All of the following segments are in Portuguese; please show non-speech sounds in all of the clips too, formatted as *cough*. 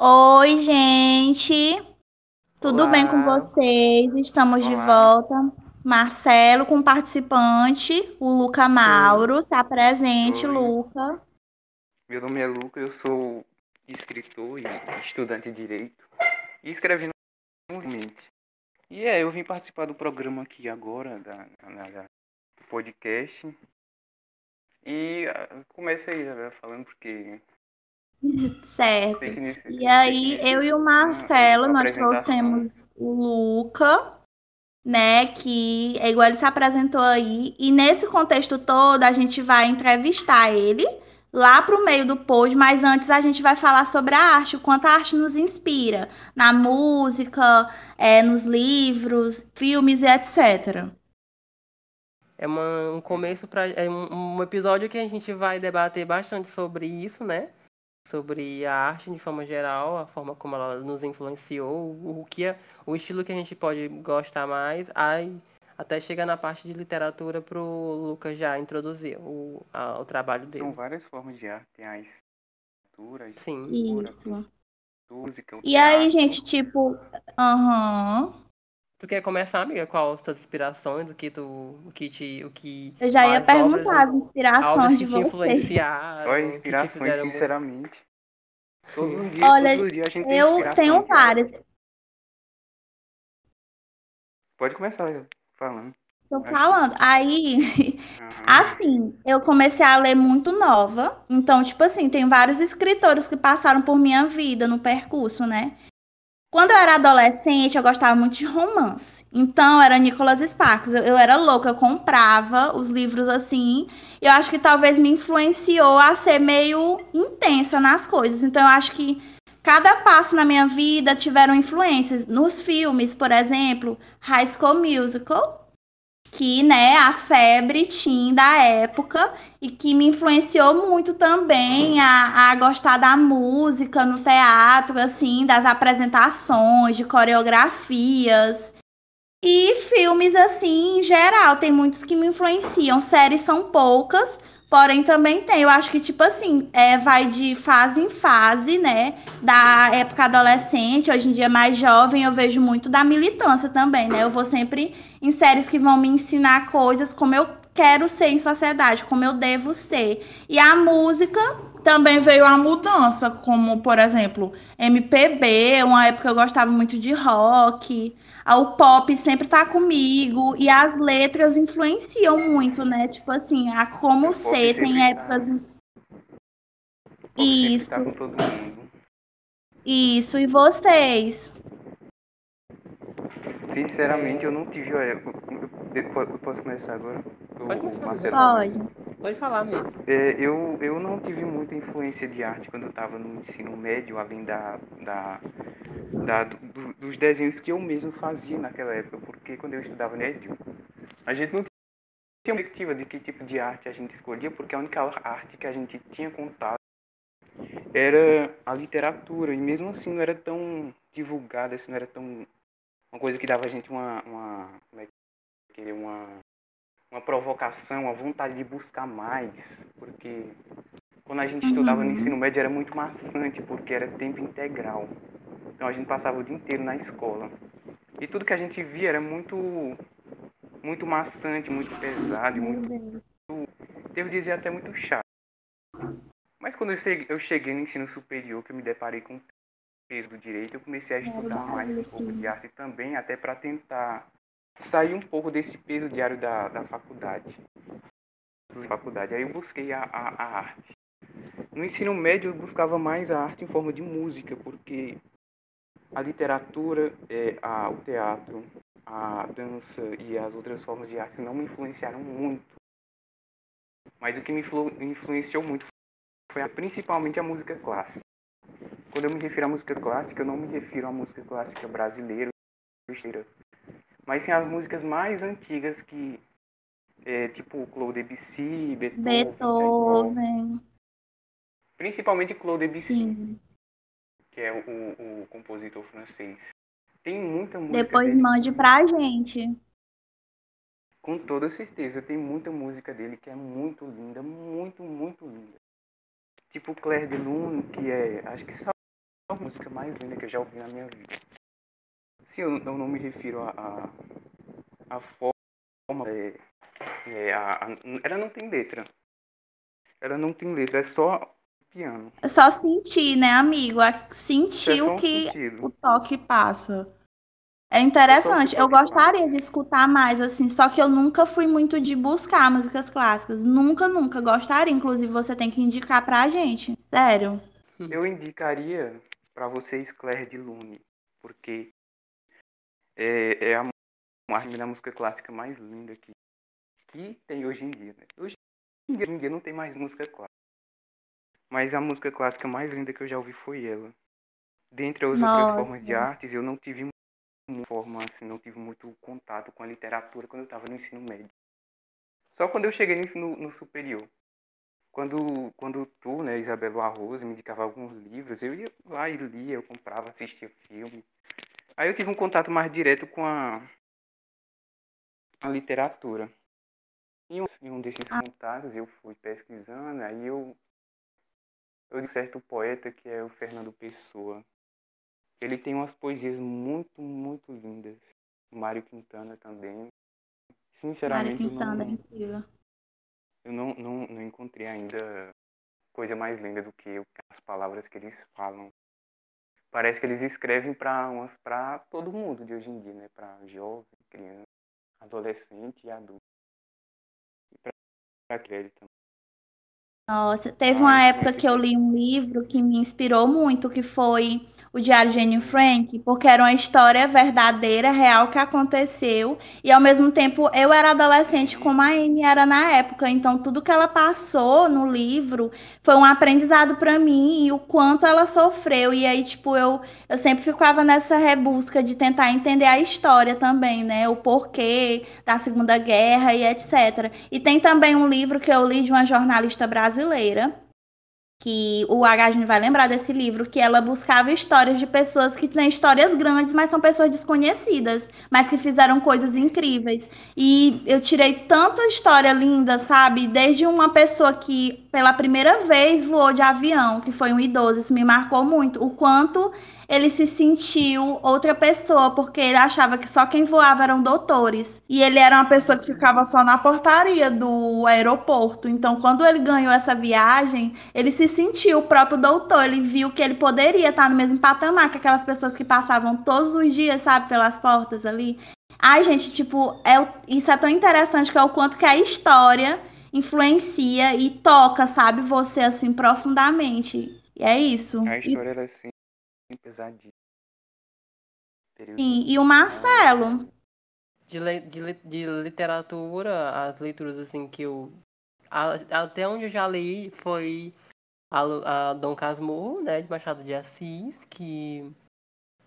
Oi, gente. Tudo Olá. bem com vocês? Estamos de Olá. volta. Marcelo com participante, o Luca Mauro. Se apresente, Oi. Luca. Meu nome é Luca, eu sou escritor e estudante de Direito e escrevi normalmente. E é, eu vim participar do programa aqui agora, da, da- da- do podcast. E ah, comecei falando porque Certo. E aí, eu e o Marcelo, nós trouxemos o Luca, né? Que é igual ele se apresentou aí. E nesse contexto todo, a gente vai entrevistar ele lá pro meio do pod, mas antes a gente vai falar sobre a arte, o quanto a arte nos inspira na música, é, nos livros, filmes e etc. É uma- um começo para é um, um episódio que a gente vai debater bastante sobre isso, né? Sobre a arte de forma geral, a forma como ela nos influenciou, o que é, o estilo que a gente pode gostar mais, aí até chegar na parte de literatura pro Lucas já introduzir o, a- o trabalho São dele. várias formas de arte, tem a escultura, a Sim. Isso. a música, o E aí, gente, tipo, aham. Tu quer começar, amiga? Qual as tuas inspirações, o que tu, o que te, o que Eu já ia as perguntar as obras, inspirações obras de que te vocês. influenciaram, Olha, te inspirações, sinceramente. Todos os dias, Olha, todos os dias a gente tem Eu inspirações. tenho várias. Pode começar falando. Tô falando. Aí, Aham. assim, eu comecei a ler muito nova. Então, tipo assim, tem vários escritores que passaram por minha vida no percurso, né? Quando eu era adolescente, eu gostava muito de romance. Então, era Nicholas Sparks. Eu, eu era louca, eu comprava os livros assim. Eu acho que talvez me influenciou a ser meio intensa nas coisas. Então, eu acho que cada passo na minha vida tiveram influências. Nos filmes, por exemplo, High School Musical que, né, a febre teen da época e que me influenciou muito também a, a gostar da música no teatro, assim, das apresentações, de coreografias. E filmes, assim, em geral, tem muitos que me influenciam. Séries são poucas, porém também tem. Eu acho que, tipo assim, é, vai de fase em fase, né? Da época adolescente, hoje em dia mais jovem, eu vejo muito da militância também, né? Eu vou sempre em séries que vão me ensinar coisas como eu quero ser em sociedade, como eu devo ser. E a música também veio a mudança, como, por exemplo, MPB, uma época eu gostava muito de rock. O pop sempre tá comigo e as letras influenciam muito, né? Tipo assim, a como O pop ser, tem tá. épocas. O sempre Isso. tá. Isso, e vocês? Sinceramente, eu não tive. Eu, eu- eu posso começar agora? Pode começar, Marcelo Pode. Pode falar, amigo. É, eu, eu não tive muita influência de arte quando eu estava no ensino médio, além da, da, da- do- dos desenhos que eu mesmo fazia naquela época, porque quando eu estudava no médio, a gente não tinha perspectiva de que tipo de arte a gente escolhia, porque a única arte que a gente tinha contato era a literatura, e mesmo assim não era tão divulgada, assim, não era tão uma coisa que dava a gente uma, uma uma uma provocação, uma vontade de buscar mais, porque quando a gente estudava no Uhum. ensino médio era muito maçante, porque era tempo integral. Então a gente passava o dia inteiro na escola. E tudo que a gente via era muito muito maçante, muito pesado, e muito, devo dizer até muito chato. Mas quando eu cheguei, eu cheguei no ensino superior, que eu me deparei com o peso do direito, eu comecei a estudar mais um pouco de arte também, até para tentar sair um pouco desse peso diário da, da faculdade. Da faculdade. Aí eu busquei a, a, a arte. No ensino médio eu buscava mais a arte em forma de música, porque a literatura, é, a, o teatro, a dança e as outras formas de arte não me influenciaram muito. Mas o que me influ- influenciou muito foi a- principalmente a música clássica. Quando eu me refiro à música clássica, eu não me refiro à música clássica brasileira, brasileira, mas sim às músicas mais antigas que é, tipo Claude Debussy, Beethoven. Beethoven. principalmente Claude Debussy, Sim. que é o, o- compositor francês. Tem muita música Depois dele, mande pra gente. com toda certeza, tem muita música dele que é muito linda, muito, muito linda. Tipo Claire de Lune, que é, acho que a música mais linda que eu já ouvi na minha vida. Sim, eu, eu não me refiro a, a, a forma. É, é, a, a, ela não tem letra. Ela não tem letra, é só piano. É só sentir, né, amigo? Sentir é o que sentido. o toque passa. É interessante. Eu gostaria de escutar mais, assim, só que eu nunca fui muito de buscar músicas clássicas. Nunca, nunca gostaria. Inclusive, você tem que indicar pra gente. Sério. Eu indicaria para vocês Claire de Lune, porque é, é a, a música clássica mais linda que, que tem hoje em dia. Né? Hoje em dia, hoje em dia não tem mais música clássica. Mas a música clássica mais linda que eu já ouvi foi ela. Dentre as Nossa. outras formas de artes, eu não tive forma assim, não tive muito contato com a literatura quando eu estava no ensino médio. Só quando eu cheguei no, no, superior. Quando, quando tu, né, Isabela Arroz, me indicava alguns livros, eu ia lá e lia, eu comprava, assistia filme. Aí eu tive um contato mais direto com a, a literatura. Em um, em um desses ah. contatos eu fui pesquisando, aí eu eu de certo poeta que é o Fernando Pessoa. Ele tem umas poesias muito, muito lindas. Mário Quintana também. Sinceramente, Mário Quintana eu, não, é eu não, não, não encontrei ainda coisa mais linda do que as palavras que eles falam. Parece que eles escrevem para para todo mundo de hoje em dia, né? Para jovem, criança, adolescente e adulto. E para velho também. Nossa, teve uma época que eu li um livro que me inspirou muito, que foi o Diário de Anne Frank, porque era uma história verdadeira, real que aconteceu, e ao mesmo tempo eu era adolescente como a Anne era na época, então tudo que ela passou no livro foi um aprendizado para mim e o quanto ela sofreu, e aí tipo eu eu sempre ficava nessa rebusca de tentar entender a história também, né, o porquê da Segunda Guerra e etc. E tem também um livro que eu li de uma jornalista brasileira que o Agajin vai lembrar desse livro, que ela buscava histórias de pessoas que têm histórias grandes, mas são pessoas desconhecidas, mas que fizeram coisas incríveis. E eu tirei tanta história linda, sabe? Desde uma pessoa que pela primeira vez voou de avião, que foi um idoso, isso me marcou muito, o quanto ele se sentiu outra pessoa, porque ele achava que só quem voava eram doutores. E ele era uma pessoa que ficava só na portaria do aeroporto. Então, quando ele ganhou essa viagem, ele se sentiu o próprio doutor. Ele viu que ele poderia estar no mesmo patamar que aquelas pessoas que passavam todos os dias, sabe, pelas portas ali. Ai, gente, tipo, é, isso é tão interessante que é o quanto que a história influencia e toca, sabe, você assim profundamente. E é isso. A história e... era assim pesadinho. Sim, e o Marcelo. De, de, de literatura, as leituras assim que eu. A, até onde eu já li foi a, a Dom Casmurro, né, de Machado de Assis, que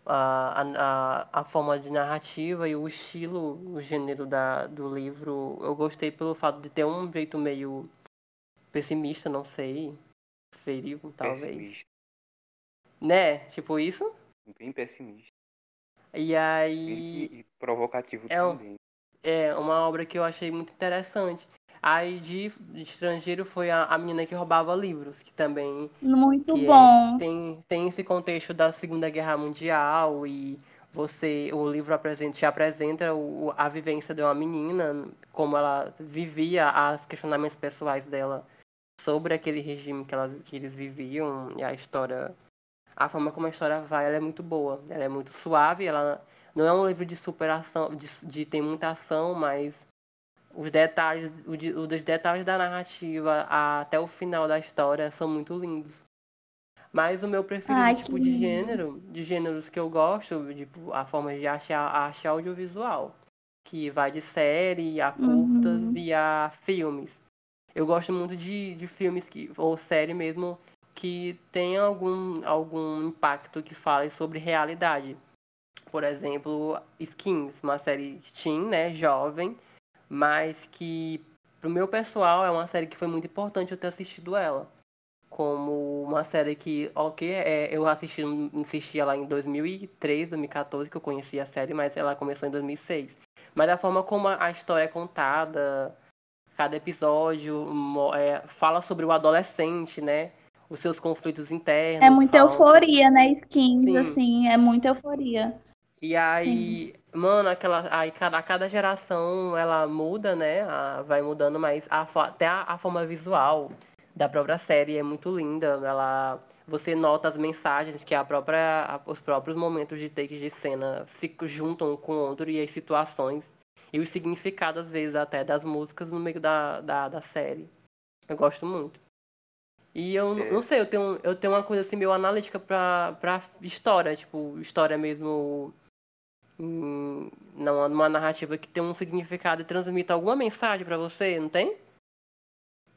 a, a, a forma de narrativa e o estilo, o gênero da, do livro, eu gostei pelo fato de ter um jeito meio pessimista, não sei, ferio, talvez. Pessimista. Né? Tipo isso? Bem pessimista. E aí. E, provocativo é, também. É, uma obra que eu achei muito interessante. Aí de, de estrangeiro foi a, a menina que roubava livros, que também. Muito que é, bom. É, tem, tem esse contexto da Segunda Guerra Mundial e você o livro apresenta, te apresenta o, a vivência de uma menina, como ela vivia os questionamentos pessoais dela sobre aquele regime que, elas, que eles viviam e a história a forma como a história vai, ela é muito boa. Ela é muito suave, ela não é um livro de superação, de, de tem muita ação, mas os detalhes, os detalhes da narrativa até o final da história são muito lindos. Mas o meu preferido Ai, tipo de gênero, de gêneros que eu gosto, tipo, a forma de arte, a arte audiovisual, que vai de série a curtas uhum. e a filmes. Eu gosto muito de, de filmes que, ou série mesmo que tem algum, algum impacto que fale sobre realidade. Por exemplo, Skins, uma série teen, né, jovem, mas que pro meu pessoal é uma série que foi muito importante eu ter assistido ela. Como uma série que, ok, é, eu assisti, assisti ela em 2003, 2014, que eu conheci a série, mas ela começou em 2006. Mas a forma como a história é contada, cada episódio é, fala sobre o adolescente, né? Os seus conflitos internos. É muita falsos. euforia, né? Skins, Sim. assim, é muita euforia. E aí, mano, aquela, aí cada, cada geração ela muda, né? A- vai mudando, mas a, até a, a forma visual da própria série é muito linda. Ela, você nota as mensagens que a própria, a- os próprios momentos de takes de cena se juntam um com o outro e as situações e os significados, às vezes, até das músicas no meio da, da, da série. Eu gosto muito. E eu É. não sei, eu tenho, eu tenho uma coisa assim meio analítica pra, pra história, tipo, história mesmo em- numa, numa narrativa que tem um significado e transmite alguma mensagem pra você, não tem?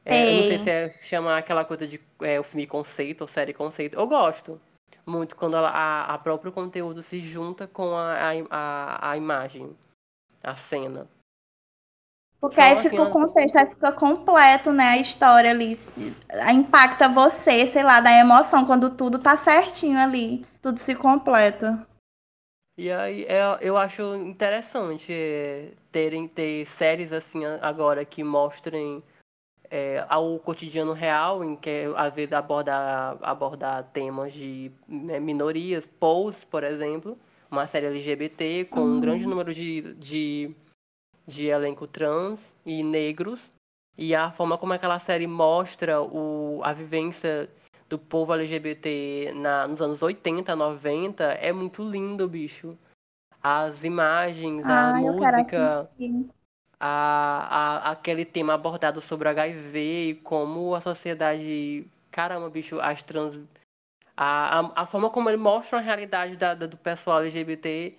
É, eu não sei se é chamar aquela coisa de é, o filme conceito ou série conceito. Eu gosto muito quando ela, a, a próprio conteúdo se junta com a, a, a, a imagem, a cena. Porque aí fica o contexto, aí fica completo, né? A história ali. se- impacta você, sei lá, da emoção, quando tudo tá certinho ali. Tudo se completa. E aí é, eu acho interessante é, terem ter séries assim agora que mostrem é, ao cotidiano real, em que às vezes aborda abordar temas de né, minorias, Pose, por exemplo, uma série LGBT com um Uhum. grande número de, de, de elenco trans e negros, e a forma como aquela série mostra o, a vivência do povo LGBT na, nos anos 80, 90 é muito lindo, bicho. As imagens, a Ah, quero música, a, a, aquele tema abordado sobre HIV e como a sociedade. Caramba, bicho, as trans. A, a, a forma como ele mostra a realidade da, da- do pessoal LGBT,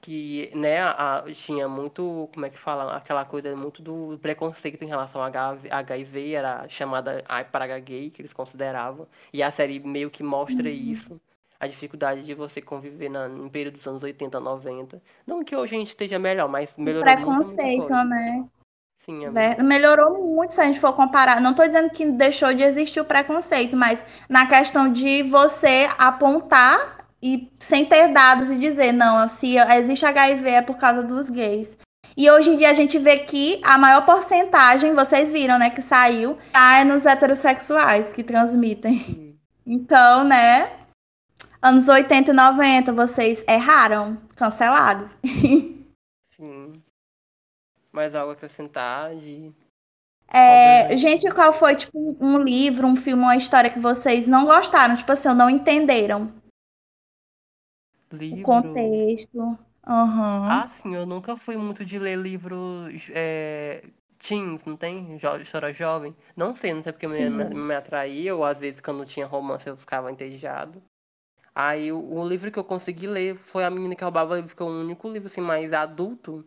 que, né, a- tinha muito, como é que fala, aquela coisa muito do preconceito em relação a HIV, era chamada a praga gay, que eles consideravam, e a série meio que mostra Uhum. isso, a dificuldade de você conviver na, no período dos anos 80, 90. Não que hoje a gente esteja melhor, mas melhorou muita, muita preconceito, né? Sim. Ver- Melhorou muito se a gente for comparar. Não tô dizendo que deixou de existir o preconceito, mas na questão de você apontar e sem ter dados e dizer, não, se existe HIV é por causa dos gays. E hoje em dia a gente vê que a maior porcentagem, vocês viram, né, que saiu, tá é nos heterossexuais que transmitem. Então, né, anos 80 e 90, vocês erraram, cancelados. *laughs* Sim. Mais algo a acrescentar de. É, gente, qual foi, tipo, um livro, um filme, uma história que vocês não gostaram? Tipo assim, ou não entenderam o Livro. contexto. Aham. Ah, sim, eu nunca fui muito de ler livros é, teens, não tem? Jo história jovem. Não sei, não sei porque me, me, me atraía, ou às vezes quando tinha romance eu ficava entediado. Aí o, o livro que eu consegui ler foi A Menina que Roubava Livros, que é o único livro assim, mais adulto,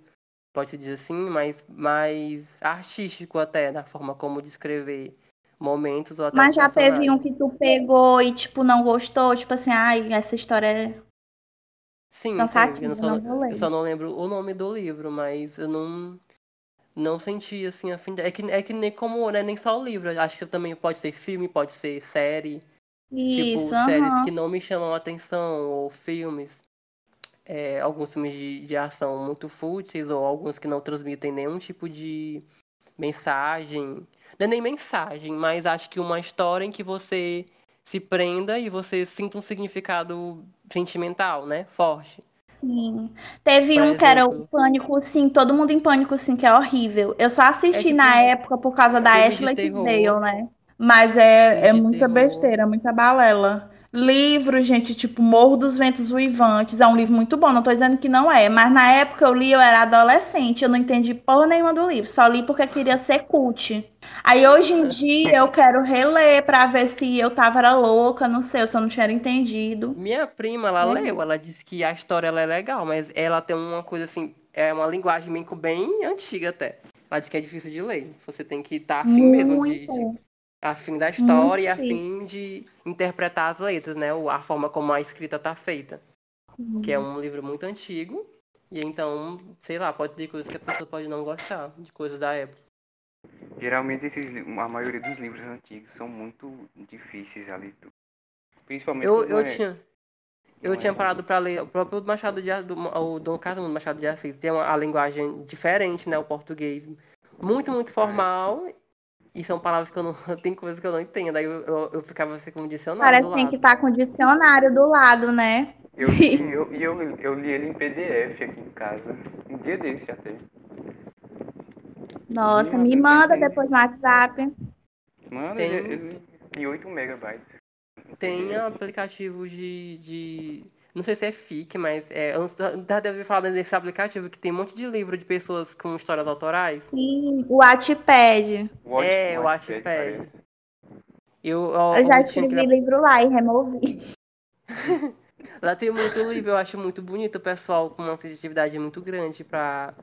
pode-se dizer assim, mais, mais artístico até, na forma como descrever momentos ou até Mas já teve personagem. um que tu pegou e, tipo, não gostou? Tipo assim, ai, essa história Sim, cansativa, teve. Eu só não eu só não lembro o nome do livro, mas eu não não senti assim a fim é que é que nem como né, nem só o livro, acho que também pode ser filme, pode ser série, tipo Isso, séries aham. que não me chamam a atenção ou filmes, é, alguns filmes de, de ação muito fúteis ou alguns que não transmitem nenhum tipo de mensagem, não é nem mensagem, mas acho que uma história em que você se prenda e você sinta um significado sentimental, né, forte. Sim. Teve Por um que era o exemplo. Pânico, sim, todo mundo em Pânico, sim, que é horrível. Eu só assisti É que na época por causa da Ashley. Tisdale, né? Mas é, é muita terror. besteira, muita balela. Livro, gente, tipo Morro dos Ventos Uivantes, é um livro muito bom, não tô dizendo que não é, mas na época eu li, eu era adolescente, eu não entendi porra nenhuma do livro, só li porque queria ser cult. Aí hoje em dia eu quero reler pra ver se eu tava era louca, não sei, se eu não tinha entendido. Minha prima, ela Uhum. leu, ela disse que a história ela é legal, mas ela tem uma coisa assim, é uma linguagem bem, bem antiga até. Ela disse que é difícil de ler. Você tem que estar afim mesmo de, de Muito. afim da história e Muito afim de interpretar as letras, né? A forma como a escrita tá feita. Que é um livro muito antigo. E então, sei lá, pode ter coisas que a pessoa pode não gostar, de coisas da época. Geralmente esses, a maioria dos livros antigos são muito difíceis a leitura. Principalmente Eu, eu é- tinha. Eu não tinha é- parado pra ler o próprio Machado de Assis, o Dom Carlos Machado de Assis, tem uma, a linguagem diferente, né, o português. Muito, muito formal E são palavras que eu não. *laughs* Tem coisas que eu não entendo. Aí eu, eu, eu ficava assim com um dicionário. Parece que tem que estar com o dicionário do lado, né? Eu, *laughs* eu, e eu, eu li ele em PDF aqui em casa. Um dia desse até. Nossa, me manda tem- depois no WhatsApp. Mano, Tem- ele, ele tem 8 megabytes. Tem aplicativo de, de. Não sei se é FIC, mas é. Já deve falar desse aplicativo que tem um monte de livro de pessoas com histórias autorais. Sim, o Wattpad. É, o Wattpad. Eu, ó, Eu já que- escrevi livro lá e removi. *laughs* Lá tem muito livro, eu acho muito bonito o pessoal com uma criatividade muito grande pra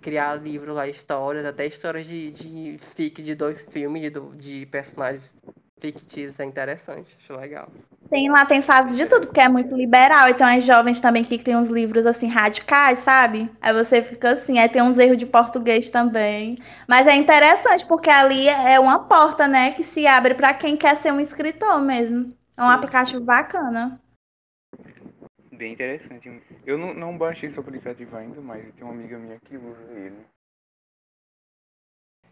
criar livros lá, histórias, até histórias de, de fic de dois filmes, de, do- de personagens fictícios, é interessante, acho legal. Tem lá, tem fase de tudo, porque é muito liberal. Então é jovens também que tem uns livros assim radicais, sabe? Aí você fica assim, aí tem uns erros de português também. Mas é interessante, porque ali é uma porta, né, que se abre pra quem quer ser um escritor mesmo. É um Sim. aplicativo bacana. Bem interessante. Eu não, não baixei esse aplicativo ainda, mas tem uma amiga minha que usa ele.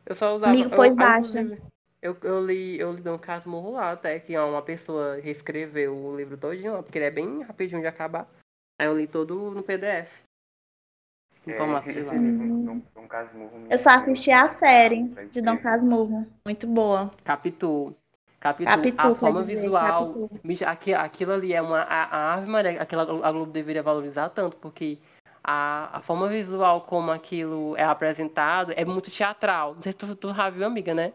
Eu só usava. Amigo, eu- pois eu, baixa. inclusive, Eu, eu li, eu li Dom Casmurro lá, até que uma pessoa reescreveu o livro todinho lá, porque ele é bem rapidinho de acabar. Aí eu li todo no PDF. Em É, formato esse, de esse lá. livro, Dom, Dom Casmurro, Eu só assisti a série de Dom. Casmurro. Muito boa. Capitu. Capitu. Capitu, a forma dizer, visual. Capitu. Aquilo ali é uma. A, a Ave Maria, aquela a Globo deveria valorizar tanto, porque a, a forma visual como aquilo é apresentado é muito teatral. Não sei se tu, tu já viu, amiga, né?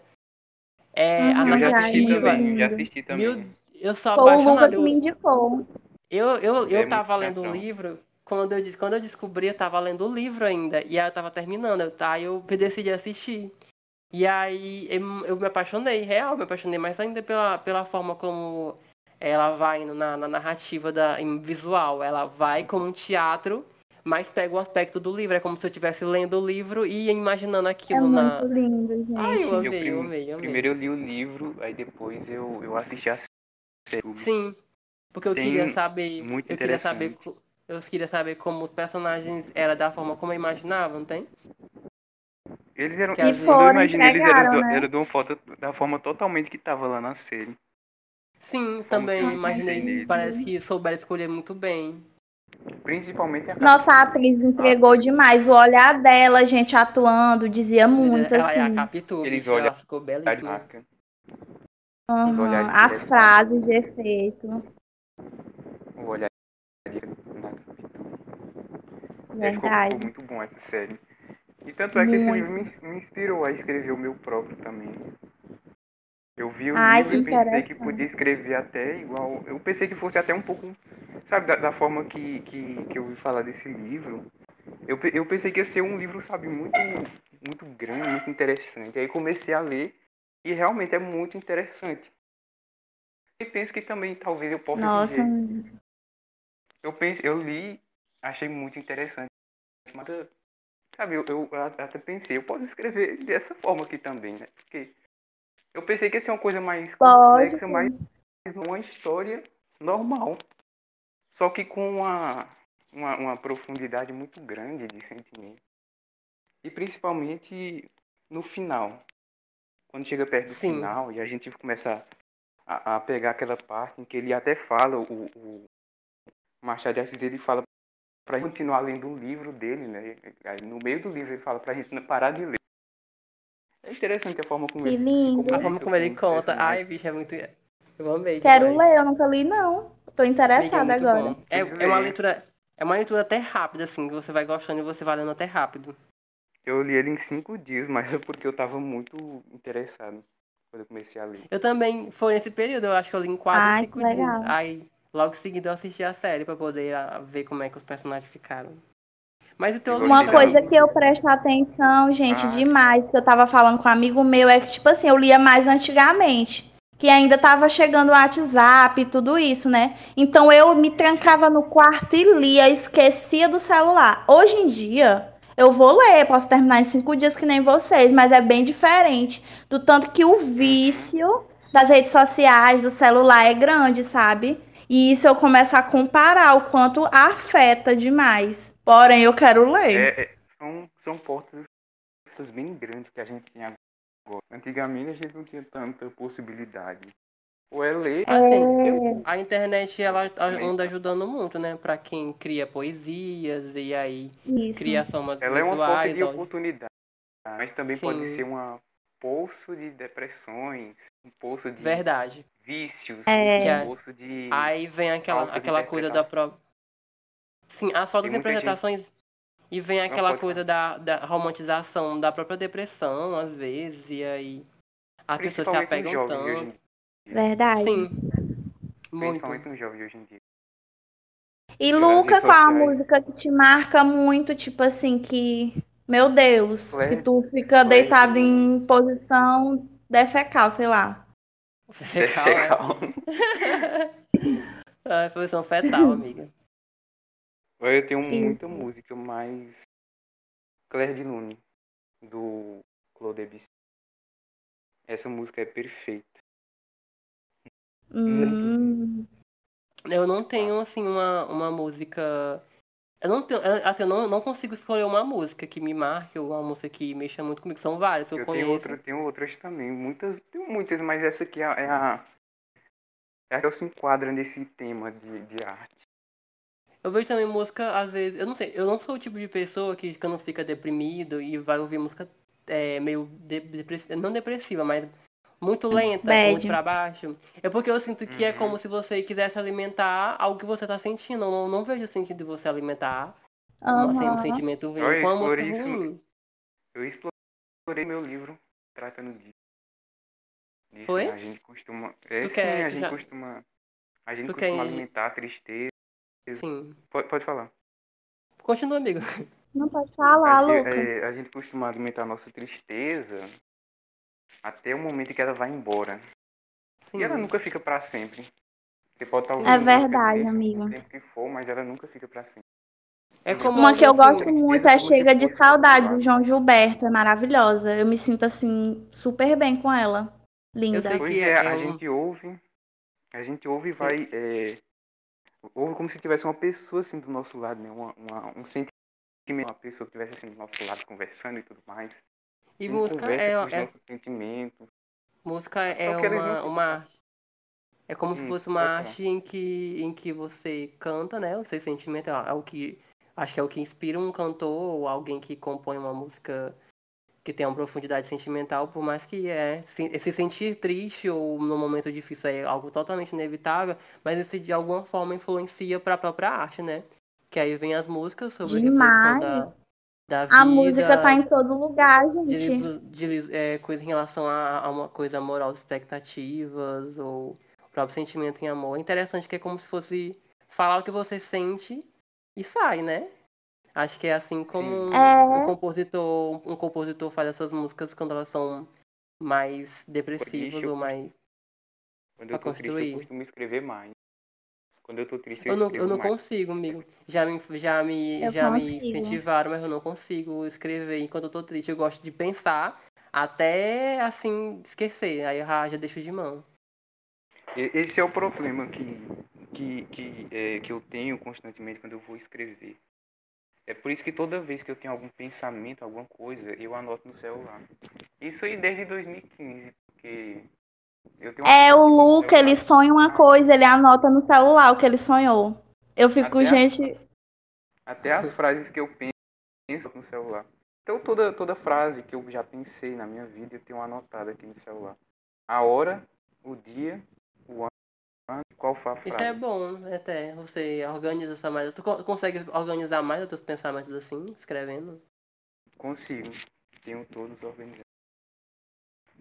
É, a Uhum, Eu já já, assisti muito também, lindo. já assisti também. Meu, eu sou Foi o Luca apaixonado. que Eu, me indicou. eu, eu, eu É tava lendo o teatral. livro. Quando eu, quando eu descobri, eu tava lendo o livro ainda. E aí eu tava terminando. Eu, aí eu decidi assistir. E aí eu, eu me apaixonei, real, me apaixonei mais ainda pela, pela forma como ela vai na, na narrativa da, em visual. Ela vai como um teatro, mas pega o aspecto do livro. É como se eu estivesse lendo o livro e imaginando É aquilo na. muito lindo, gente. Ai, eu Eu amei, prim- eu amei, eu amei. Primeiro eu li o livro, aí depois eu, eu assisti a série. Sim, porque eu Tem queria saber. muito eu queria saber. Eu queria saber como os personagens eram da forma como eu imaginava, não tem? Eles eram. Às vezes- eu foram, imaginei, eles eram, né? eram de uma foto da forma totalmente que tava lá na série. Sim, que também eu imaginei. Parece que souberam escolher muito bem. Principalmente a Nossa, a atriz entregou demais. O olhar dela, gente, atuando, dizia muito, ela é a assim. Capitu, Eles olham- ela ficou belíssima. De As direção. frases de efeito. O olhar de- da Capitu. É, ficou, Verdade. ficou muito bom essa série. E tanto é que esse Muito. livro me, ins- me inspirou a escrever o meu próprio também. Eu vi o Ai, livro e pensei que podia escrever até igual. Eu pensei que fosse até um pouco. Sabe, da, da forma que, que, que eu ouvi falar desse livro. Eu, eu pensei que ia ser um livro, sabe, muito, muito grande, muito interessante. Aí comecei a ler e realmente é muito interessante. E penso que também talvez eu possa Nossa, dizer. Eu penso, eu li, achei muito interessante. Mas, sabe, eu, eu até pensei, eu posso escrever dessa forma aqui também, né? Porque eu pensei que ia ser uma coisa mais complexa, mais uma história normal. Só que com uma, uma, uma profundidade muito grande de sentimento. E principalmente no final. Quando chega perto do Sim. final e a gente começa a, a pegar aquela parte em que ele até fala, o, o Machado de Assis, ele fala gente continuar lendo o livro dele, né? Aí, no meio do livro ele fala pra gente não parar de ler. É interessante a forma como Que ele lindo. A forma como ele conta. Ai, bicho, é muito. Eu amei. Quero demais. ler, eu nunca li, não. Tô é interessada muito agora. É, é uma é. leitura. É uma leitura até rápida, assim, que você vai gostando e você vai lendo até rápido. Eu li ele em cinco dias, mas é porque eu tava muito interessado quando eu comecei a ler. Eu também, foi nesse período, eu acho que eu li em quatro Ai, cinco dias. Aí, logo em seguida, eu assisti a série pra poder ah, ver como é que os personagens ficaram. Mas o. Uma coisa que eu presto atenção, gente, Ah. demais, que eu tava falando com um amigo meu, é que, tipo assim, eu lia mais antigamente. Que ainda tava chegando o WhatsApp e tudo isso, né? Então eu me trancava no quarto e lia, esquecia do celular. Hoje em dia, eu vou ler, posso terminar em cinco dias que nem vocês, mas é bem diferente. Do tanto que o vício das redes sociais, do celular é grande, sabe? E isso eu começo a comparar o quanto afeta demais. Porém, eu quero ler. É, é, são, são portas bem grandes que a gente tem agora. Antigamente a gente não tinha tanta possibilidade. Ou é ler. Assim, a internet ela anda ajudando muito, né? Pra quem cria poesias e aí Isso. cria somas Ela é uma porta visuais. de ó. oportunidade. Mas também pode Sim. ser uma poço de depressões, um poço de Verdade. vícios, É. um poço de. Aí vem aquela, aquela coisa da própria. Sim, as falsas Tem muita gente-. E vem aquela coisa da, da romantização da própria depressão, às vezes, e aí as pessoas se apegam jovens de tanto. Verdade. Sim. Muito. Principalmente nos jovens de hoje em dia. E Pelas Luca, qual a música que te marca muito, tipo assim, que. Meu Deus, que tu fica deitado também. em posição defecal, sei lá. Você fecal, é? Legal. Ah, *laughs* posição fetal, amiga. Eu tenho Isso. muita música, mas Claire de Lune, do Claude Debussy. Essa música é perfeita. Hum, Eu não tenho, assim, uma, uma música. Eu não tenho. Assim, eu não, não consigo escolher uma música que me marque ou uma música que mexa muito comigo. São várias, eu, Eu conheço. tenho, outra, tenho outras também, muitas, tenho muitas, mas essa aqui é a, é a, é a que se enquadra nesse tema de, de arte. Eu vejo também música, às vezes. Eu não sei, eu não sou o tipo de pessoa que quando fica deprimido e vai ouvir música é, meio de, depressiva, não depressiva, mas muito lenta, Bad. muito pra baixo. É porque eu sinto que é Uhum. como se você quisesse alimentar algo que você tá sentindo. Eu não, não vejo sentido de você alimentar uma- assim, um sentimento ruim com uma música isso ruim. Eu explorei meu livro tratando disso. Foi? A gente costuma. É Tu sim, quer- a gente já- costuma. A gente tu costuma quer- alimentar a tristeza. Sim. Pode, pode falar. Continua, amigo. Não pode falar, a, Luca. é, a gente costuma alimentar a nossa tristeza até o momento em que ela vai embora. Sim. E ela nunca fica pra sempre. Você pode estar É ouvindo verdade, música amigo. O tempo que for, mas ela nunca fica pra sempre. É como Uma que eu gosto muito é Chega de Saudade, do João Gilberto. É maravilhosa. Eu me sinto assim, super bem com ela. Linda. sei Pois que é, é a gente ouve, a gente ouve e vai, é, ouve como se tivesse uma pessoa assim do nosso lado, né? Uma, uma- um sentimento, uma pessoa que estivesse assim do nosso lado conversando e tudo mais. E A gente música é, com os é- nossos sentimentos. música é uma, não- uma. É como se Hum, fosse uma arte em que, em que você canta, né? O seu sentimento é, é o que. Acho que é o que inspira um cantor ou alguém que compõe uma música que tem uma profundidade sentimental, por mais que é se, se sentir triste ou num momento difícil é algo totalmente inevitável, mas isso de alguma forma influencia para a própria arte, né? Que aí vem as músicas sobre reflexão da, Demais. da vida, A música tá em todo lugar, de, gente. de li- é, coisa em relação a, a uma coisa moral, expectativas ou o próprio sentimento em amor. É interessante que é como se fosse falar o que você sente e sai, né? Acho que é assim como um, É. um compositor, um compositor faz essas músicas quando elas são mais depressivas Triste, ou mais. Quando eu tô triste, construir. eu costumo escrever mais. Quando eu tô triste, eu, Eu não, escrevo eu não mais. consigo, amigo. Já me, já me, Eu já me incentivaram, mas eu não consigo escrever enquanto eu tô triste. Eu gosto de pensar até assim esquecer. Aí eu já, deixo de mão. Esse é o problema que, que, que, é, que eu tenho constantemente quando eu vou escrever. É por isso que toda vez que eu tenho algum pensamento, alguma coisa, eu anoto no celular. Isso aí desde 2015, porque eu tenho um É, o Luca, ele sonha uma coisa, ele anota no celular o que ele sonhou. Eu fico, Até a- gente. Até as frases que eu penso no celular. Então toda, toda frase que eu já pensei na minha vida, eu tenho anotada aqui no celular. A hora, o dia, qual foi a frase. Isso é bom, até. Você organiza essa mais. Tu co- consegue organizar mais os teus pensamentos assim, escrevendo? Consigo. Tenho todos organizados.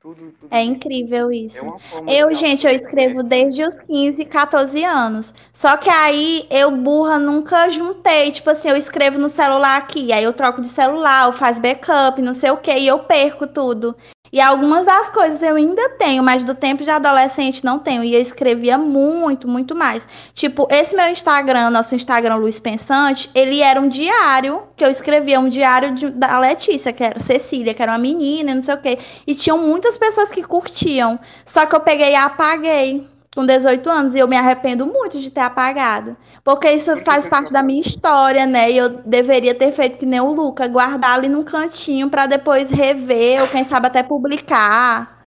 Tudo, tudo. É incrível isso. É Eu, gente, eu escrevo desde os 15, 14 anos. Só que aí eu, burra, nunca juntei. Tipo assim, eu escrevo no celular aqui, aí eu troco de celular, eu faço backup, não sei o que, e eu perco tudo. E algumas das coisas eu ainda tenho, mas do tempo de adolescente não tenho. E eu escrevia muito, muito mais. Tipo, esse meu Instagram, nosso Instagram Luiz Pensante, ele era um diário, que eu escrevia um diário de- da Letícia, que era Cecília, que era uma menina, não sei o quê. E tinham muitas pessoas que curtiam. Só que eu peguei e apaguei. Com 18 anos e eu me arrependo muito de ter apagado. Porque isso faz parte da minha história, né? E eu deveria ter feito que nem o Luca, guardar ali num cantinho para depois rever ou quem sabe até publicar.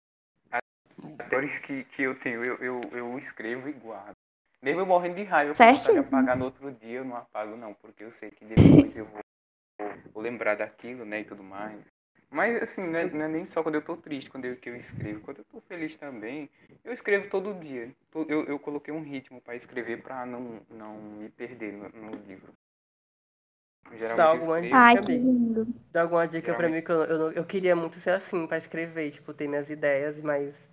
Atores que, que eu tenho, eu, eu, eu escrevo e guardo. Mesmo eu morrendo de raiva, eu apagar no outro dia, eu não apago não, porque eu sei que depois eu vou, vou- vou lembrar daquilo, né, e tudo mais. Mas assim, não é, não é nem só quando eu tô triste quando eu, que eu escrevo. Quando eu tô feliz também, eu escrevo todo dia. Eu, eu coloquei um ritmo para escrever para não, não me perder no, no livro. Geralmente dá eu alguma escrevo- Ai, que lindo. Dá alguma dica pra mim que eu, eu, eu queria muito ser assim, pra escrever, tipo, ter minhas ideias, mas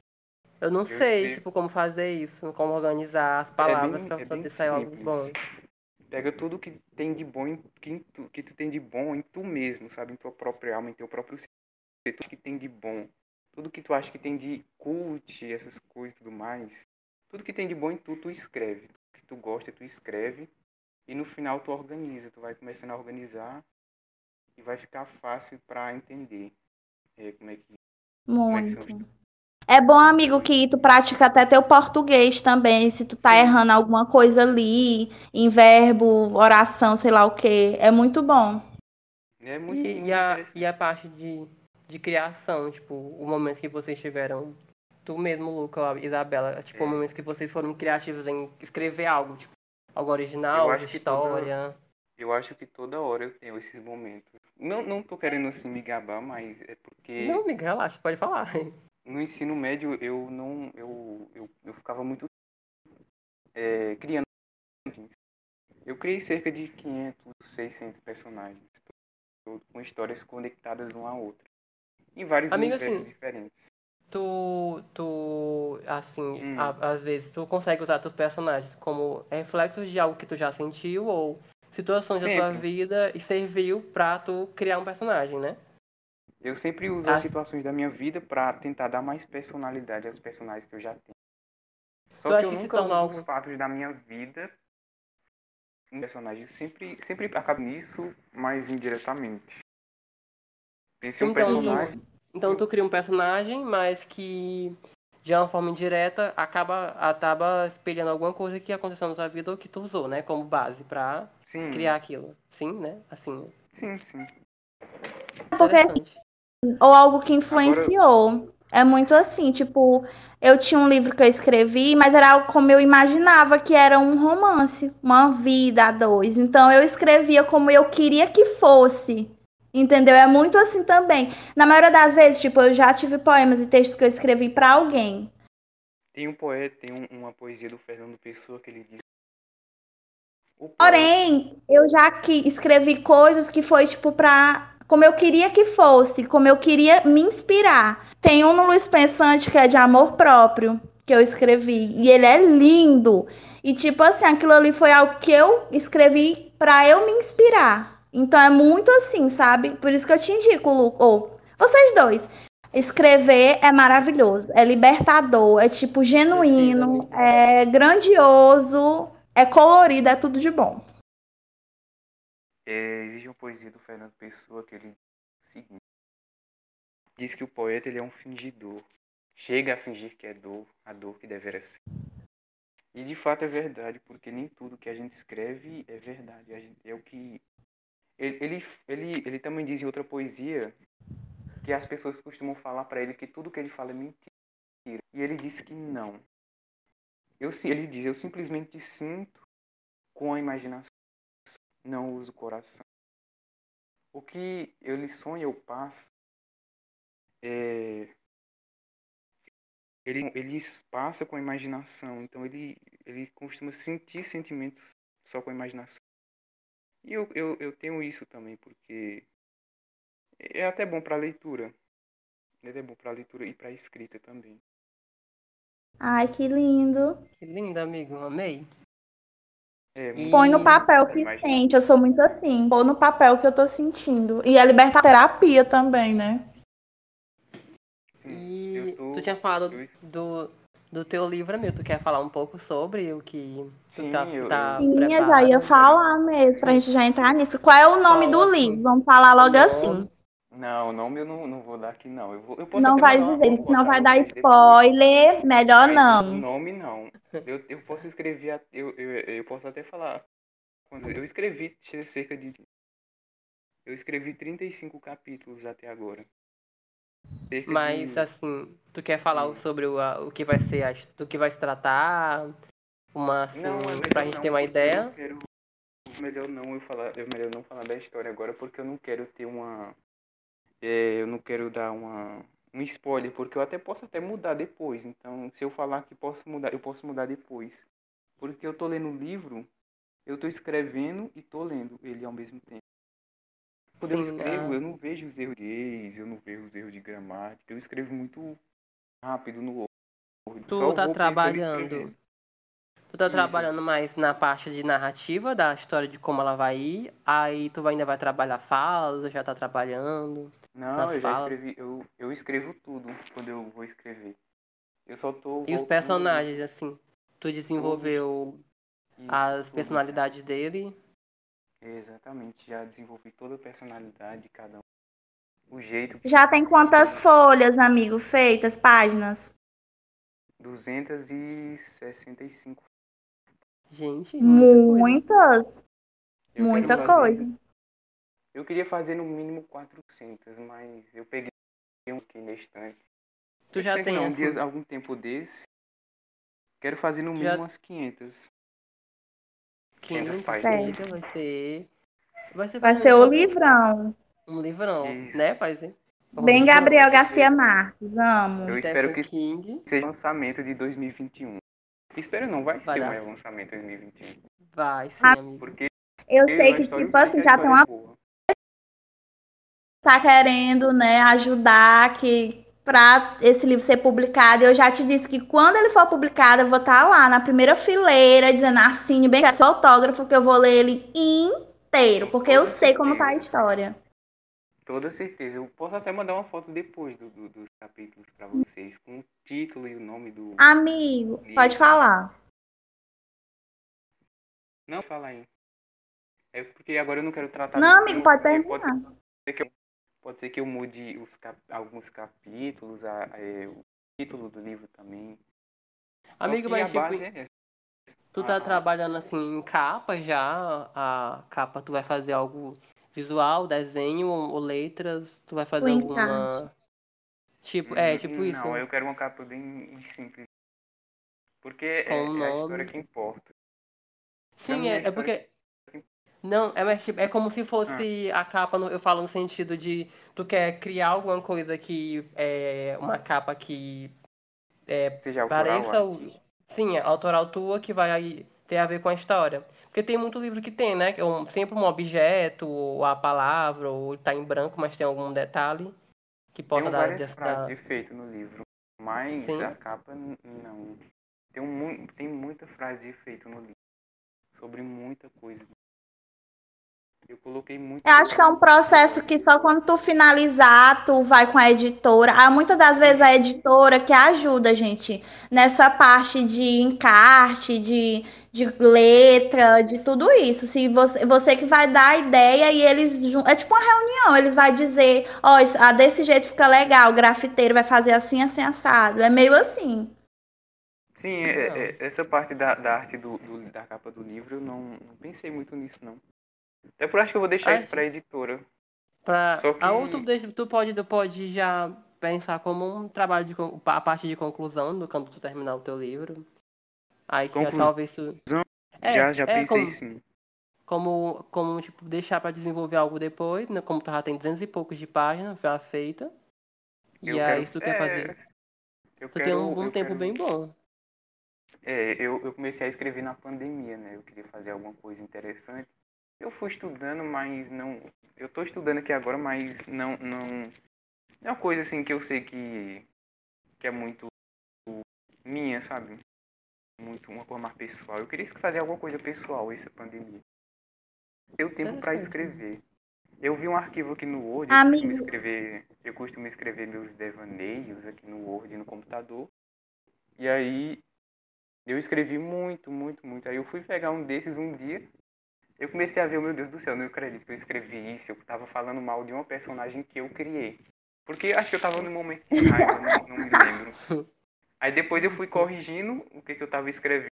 eu não sei, sei. tipo, como fazer isso, como organizar as palavras bem- pra é poder sair algo bom. Pega tudo que tem de bom em, que, tu, que tu tem de bom em tu mesmo, sabe? Em tua própria alma, em teu próprio ser. Tudo que tem de bom. Tudo que tu acha que tem de cult, essas coisas e tudo mais. Tudo que tem de bom em tu, tu escreve. Tudo que tu gosta, tu escreve. E no final tu organiza. Tu vai começando a organizar. E vai ficar fácil pra entender é, como é que como é que são os Muito. É bom, amigo, que tu pratica até teu português também, se tu tá errando alguma coisa ali, em verbo, oração, sei lá o quê. É muito bom. É muito, E, muito e, a, e a parte de, de criação, tipo, o momento que vocês tiveram, tu mesmo, Luca, Isabela, tipo, É. o momento que vocês foram criativos em escrever algo, tipo, algo original, Eu acho que toda- história. Eu acho que toda hora eu tenho esses momentos. Não, não tô querendo assim me gabar, mas é porque Não, amiga, relaxa, pode falar. No ensino médio eu não eu, eu, eu ficava muito é, criando eu criei cerca de 500 600 personagens com histórias conectadas uma à outra em vários Amigo, universos assim, diferentes Tu, tu, assim, Hum. a- às vezes, tu consegue usar teus personagens como reflexos de algo que tu já sentiu ou situações da tua Sempre. vida e serviu pra tu criar um personagem, né? Eu sempre uso Ah. as situações da minha vida para tentar dar mais personalidade aos personagens que eu já tenho só Tu que eu que se nunca uso torna os algo- fatos da minha vida em personagem sempre sempre acabo nisso mas indiretamente pensei um Então, personagem Então tu cria um personagem, mas que de uma forma indireta acaba, acaba espelhando alguma coisa que aconteceu na sua vida ou que tu usou, né? Como base pra sim criar aquilo. Sim, né? Assim, sim sim Porque assim. Ou algo que influenciou. É muito assim, tipo, eu tinha um livro que eu escrevi, mas era algo como eu imaginava que era um romance, uma vida a dois. Então eu escrevia como eu queria que fosse. Entendeu? É muito assim também. Na maioria das vezes, tipo, eu já tive poemas e textos que eu escrevi pra alguém. Tem um poeta, tem um- uma poesia do Fernando Pessoa que ele diz. Porém, eu já que escrevi coisas que foi tipo pra como eu queria que fosse, como eu queria me inspirar. Tem um no Luiz Pensante que é de amor próprio, que eu escrevi, e ele é lindo. E tipo assim, aquilo ali foi algo que eu escrevi pra eu me inspirar. Então é muito assim, sabe? Por isso que eu te indico, Lu, ou vocês dois. Escrever é maravilhoso, é libertador, é tipo genuíno, amiga. é grandioso, é colorido, é tudo de bom. É, existe poesia do Fernando Pessoa que ele diz seguinte: diz que o poeta ele é um fingidor, chega a fingir que é dor, a dor que deveria ser. E de fato é verdade, porque nem tudo que a gente escreve é verdade. Gente, é o que ele, ele, ele, ele também diz em outra poesia que as pessoas costumam falar para ele que tudo que ele fala é mentira. E ele disse que não. Eu, ele diz: eu simplesmente sinto com a imaginação não uso o coração. O que eu lhe sonho, eu passo. É... Ele, ele passa com a imaginação, então ele, ele costuma sentir sentimentos só com a imaginação. E eu, eu, eu tenho isso também, porque é até bom para leitura. É até bom para leitura e para escrita também. Ai, que lindo. Que lindo, amigo. Amei. É, Põe no papel que Imagina. sente. Eu sou muito assim. Põe no papel que eu tô sentindo. E a libertar terapia também, né? sim, E tô- tu tinha falado eu- do, do teu livro, amigo. Tu quer falar um pouco sobre o que tu Sim, tá, eu- tá Sim, eu já preparado? ia falar mesmo, pra gente já entrar nisso. Qual é o nome Fala, do assim, livro? Vamos falar logo assim. Não, o nome eu não, não vou dar aqui, não. Eu, vou, eu posso Não vai dizer, senão vai dar vocês depois. spoiler. Melhor Mas O não. nome não. Eu, eu posso escrever, eu, eu, eu posso até falar. Eu escrevi cerca de. Eu escrevi 35 capítulos até agora. Cerca Mas de... assim, tu quer falar Hum. sobre o, a- o que vai ser, a- do que vai se tratar? Uma assim, Não, é pra gente não, ter uma eu ideia? não quero- melhor não eu falar, é melhor não falar da história agora, porque eu não quero ter uma, é, eu não quero dar uma um spoiler, porque eu até posso até mudar depois. Então, se eu falar que posso mudar, eu posso mudar depois, porque eu tô lendo o livro, eu tô escrevendo e tô lendo ele ao mesmo tempo. Quando eu Sim, escrevo, ah. eu não vejo os erros de ex, eu não vejo os erros de gramática, eu escrevo muito rápido no Word. Tu Só tá trabalhando. Tu tá Isso. trabalhando mais na parte de narrativa da história de como ela vai ir, aí tu ainda vai trabalhar falas, já tá trabalhando. Não, eu já escrevi, eu, eu escrevo tudo quando eu vou escrever. Eu só tô E os personagens, assim, tu desenvolveu Isso, as tudo. personalidades dele. Exatamente, já desenvolvi toda a personalidade de cada um. O jeito que Já tem quantas folhas, amigo, feitas, páginas? 265. Gente, muita coisa. Muitas, quero muita fazer- coisa. Eu queria fazer no mínimo 400, mas eu peguei um aqui na estante. Tu já tem, não, assim, dias- algum tempo desse. Quero fazer no Já- mínimo umas 500. 500 páginas. Eita, vai ser... Vai ser, Vai ser um o livrão. Um livrão, Isso. né, pai? Um Bem. Gabriel Garcia Marques, amo. Eu Stephen espero que King seja lançamento de 2021. Espero não, vai, Vai ser um lançamento de 2021. vai, sim, Ah, amigo. Porque Eu a sei que, tipo assim, a já tem tá querendo, né, ajudar que para esse livro ser publicado. Eu já te disse que quando ele for publicado, eu vou estar lá na primeira fileira dizendo assine bem, seu autógrafo que eu vou ler ele inteiro, porque eu sei como tá a história. Toda certeza. Eu posso até mandar uma foto depois do, do- dos capítulos pra vocês, com o título e o nome do. Amigo, pode falar. Não, fala aí. É porque agora eu não quero tratar. Não, amigo, pode terminar. ser que eu, pode ser que eu mude os cap- alguns capítulos, a- é, o título do livro também. Amigo, mas a tipo, é tu tá Ah, trabalhando assim em capa já? A capa tu vai fazer algo visual, desenho ou letras? Tu vai fazer O alguma. Tipo, é, hum, tipo isso. Não, eu quero uma capa bem simples. Porque é, Com é a nome. história que importa. Sim, é, é porque. Não, é, tipo, é como se fosse a capa, eu falo no sentido de tu quer criar alguma coisa que é uma capa que Seja autoral, pareça o. artístico. Sim, é autoral tua que vai ter a ver com a história. Porque tem muito livro que tem, né? Que é um- sempre um objeto, ou a palavra, ou tá em branco, mas tem algum detalhe que possa Tem dar. várias dar- frases de efeito no livro, mas Sim. a capa não. Tem, um, tem muita frase de efeito no livro, sobre muita coisa. Eu coloquei muito. Eu acho que é um processo que só quando tu finalizar, tu vai com a editora. Há muitas das vezes a editora que ajuda a gente nessa parte de encarte, de, de letra, de tudo isso. Se você, você que vai dar a ideia e eles é tipo uma reunião, eles vai dizer, ó, ah, desse jeito fica legal, o grafiteiro vai fazer assim, assim, assado. É meio assim. Sim, é- é- essa parte da, da arte do, do- da capa do livro, eu não, não pensei muito nisso, não. Até por acho que eu vou deixar Ah, isso pra editora. Pra... Que- A deixa- tu pode, tu pode já pensar como um trabalho de a parte de conclusão do quando tu terminar o teu livro. Aí que já Conclusão? talvez. É, já já é pensei como, sim. como, como, tipo, deixar pra desenvolver algo depois, né? Como tu já tem 200 e poucos de página já feita. E Eu aí, se tu quer é, fazer... Eu Tu quero, tem um, um eu tempo quero- bem bom. É, eu, eu comecei a escrever na pandemia, né? Eu queria fazer alguma coisa interessante. Eu fui estudando, mas não. Eu tô estudando aqui agora, mas não. Não, não é uma coisa assim que eu sei que. que é muito minha, sabe? Muito uma coisa mais pessoal. Eu queria fazer alguma coisa pessoal essa pandemia. Deu tempo para escrever. Eu vi um arquivo aqui no Word, eu costumo escrever, eu costumo escrever meus devaneios aqui no Word no computador. E aí eu escrevi muito, muito, muito. Aí eu fui pegar um desses um dia. Eu comecei a ver, meu Deus do céu, não acredito que eu escrevi isso. Eu tava falando mal de uma personagem que eu criei. Porque acho que eu tava no momento de raiva, não, não me lembro. Aí depois eu fui corrigindo o que, que eu tava escrevendo,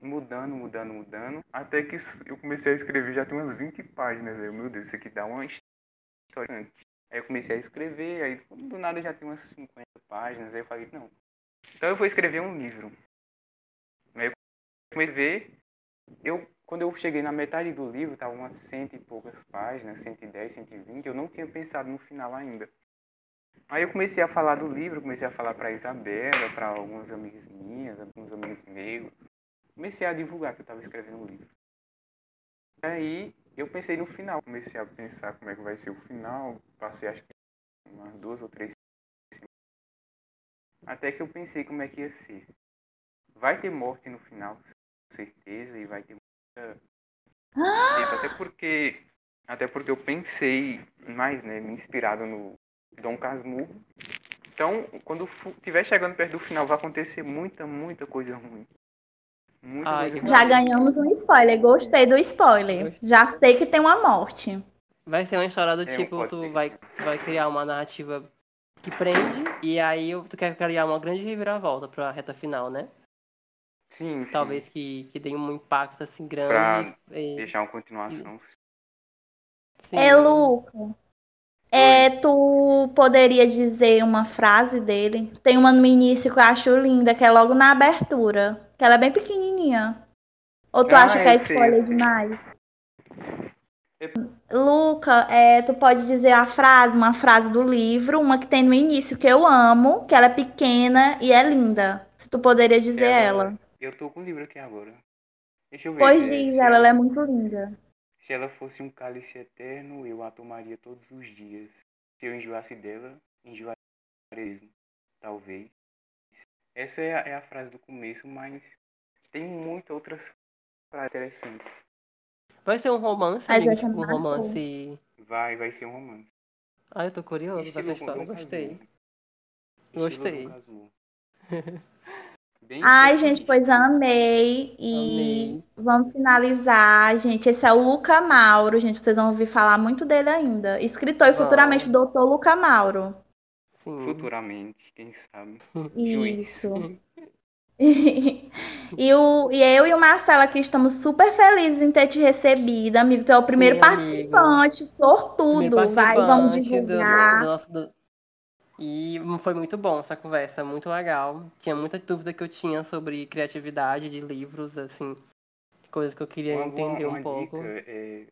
mudando, mudando, mudando. Até que eu comecei a escrever, já tem umas 20 páginas. Aí, meu Deus, isso aqui dá uma história. Aí eu comecei a escrever, aí do nada já tem umas 50 páginas. Aí eu falei, não. Então eu vou escrever um livro. Aí eu comecei a ver, eu quando eu cheguei na metade do livro, estava umas cento e poucas páginas, 110, 120, eu não tinha pensado no final ainda. Aí eu comecei a falar do livro, comecei a falar para Isabela, para algumas amigas minhas, alguns amigos meus. Comecei a divulgar que eu estava escrevendo um livro. Aí eu pensei no final, comecei a pensar como é que vai ser o final, passei acho que umas duas ou três até que eu pensei como é que ia ser. Vai ter morte no final, com certeza, e vai ter muita. Até porque. Até porque eu pensei mais, né? Me inspirado no Dom Casmurro. Então, quando estiver chegando perto do final, vai acontecer muita, muita coisa ruim. Muita Ai, coisa que ruim. Já ganhamos um spoiler. Gostei do spoiler. Já sei que tem uma morte. Vai ser uma história do É, tipo, tu ser. vai, tu vai criar uma narrativa que prende, e aí tu quer criar uma grande reviravolta pra reta final, né? Sim, sim. Talvez que, que tenha um impacto assim grande. Pra e- Deixar uma continuação. sim. É, Luca. É, tu poderia dizer uma frase dele? Tem uma no início que eu acho linda, que é logo na abertura. Que ela é bem pequenininha. Ou tu Ah, acha que é spoiler demais? Eu- Luca, é, tu pode dizer a frase, uma frase do livro, uma que tem no início que eu amo, que ela é pequena e é linda. Se tu poderia dizer ela. Eu tô com o livro aqui agora. Deixa eu ver. Pois diz, ela, ela é muito linda. Se ela fosse um cálice eterno, eu a tomaria todos os dias. Se eu enjoasse dela, enjoaria mesmo. Talvez. Essa é a, é a frase do começo, mas tem muitas outras frases interessantes. Vai ser um romance, Mas amigo, tipo, um romance. Vai, vai ser um romance. Ah, eu tô curioso com essa Estilo história, gostei. Gostei. *laughs* Bem Ai, gente, pois amei. E Amei. vamos finalizar, gente. Esse é o Luca Mauro, gente. Vocês vão ouvir falar muito dele ainda. Escritor e futuramente doutor Luca Mauro. Sim. Futuramente, quem sabe. *laughs* Isso. *laughs* e, o, e eu e o Marcelo aqui estamos super felizes em ter te recebido, amigo. Tu é o primeiro Sim, amigo. participante, sortudo. Primeiro Vai, vamos participante do- divulgar. do nosso- do- E foi muito bom essa conversa, muito legal. Tinha muita dúvida que eu tinha sobre criatividade de livros, assim, coisas que eu queria Uma, entender uma um pouco. dica é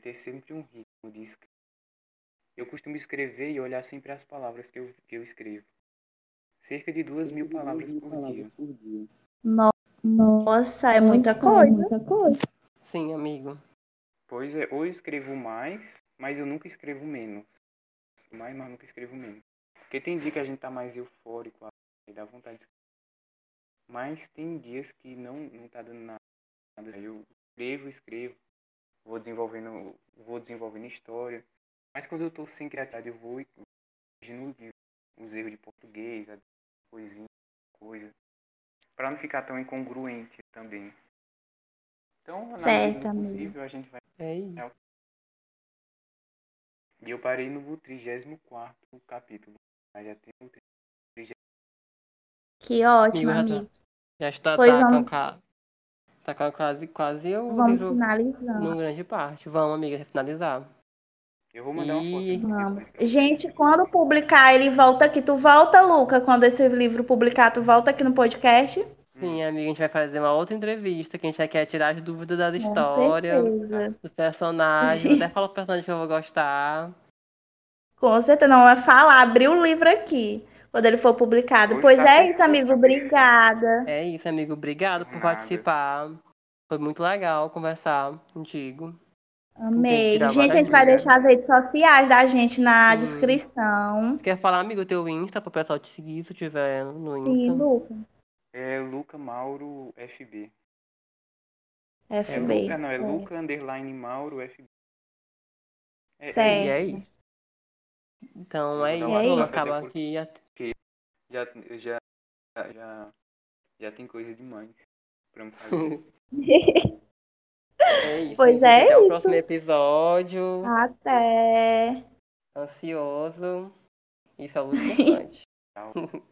ter sempre um ritmo de escrita. Eu costumo escrever e olhar sempre as palavras que eu, que eu escrevo. Cerca de duas mil palavras por dia. No- Nossa, é muita coisa. Sim, amigo. Pois é, ou eu escrevo mais, mas eu nunca escrevo menos. Mais, mas nunca escrevo menos. Porque tem dia que a gente tá mais eufórico, aí dá vontade de escrever. Mas tem dias que não, não tá dando nada. Aí eu escrevo, escrevo, vou desenvolvendo, vou desenvolvendo história. Mas quando eu tô sem criatividade, eu vou e corrigindo o livro. Os erros de português, a coisinha, coisa. Pra não ficar tão incongruente também. Então, na possível, a gente vai É isso. e eu parei no 34 capítulo. Mas já tem o 30. Que ótimo, Amigo, já tá. amigo. Já está Pois tá, com vamos- ca- tá com quase, quase o Vamos finalizando. numa grande parte. Vamos, amiga, finalizar. Eu vou mandar uma foto. E- Vamos. Gente, quando publicar, ele volta aqui. Tu volta, Luca, quando esse livro publicar, tu volta aqui no podcast? Sim, amiga, a gente vai fazer uma outra entrevista que a gente já quer tirar as dúvidas da Com história, dos personagens. *laughs* Até fala o personagem que eu vou gostar. Com certeza, não vai falar, abrir o livro aqui, quando ele for publicado. Hoje Pois tá é isso, amigo. Obrigada. É isso, amigo. Obrigado por participar. Foi muito legal conversar contigo. Amei. Gente, a gente vai dúvidas. deixar as redes sociais da gente na Sim. descrição. Quer falar, amigo, teu Insta pro pessoal te seguir se tiver no Sim, Insta? Luca. É Luca Mauro FB. É FB. Luca, não, é É. Luca underline Mauro FB. É, é Certo. E é isso. Então é isso, até aqui. já, já, já, já tem coisa demais pra me fazer. *laughs* É isso. Pois gente. é Até o isso. próximo episódio. Até. Ansioso. Isso é o. Tchau. *laughs*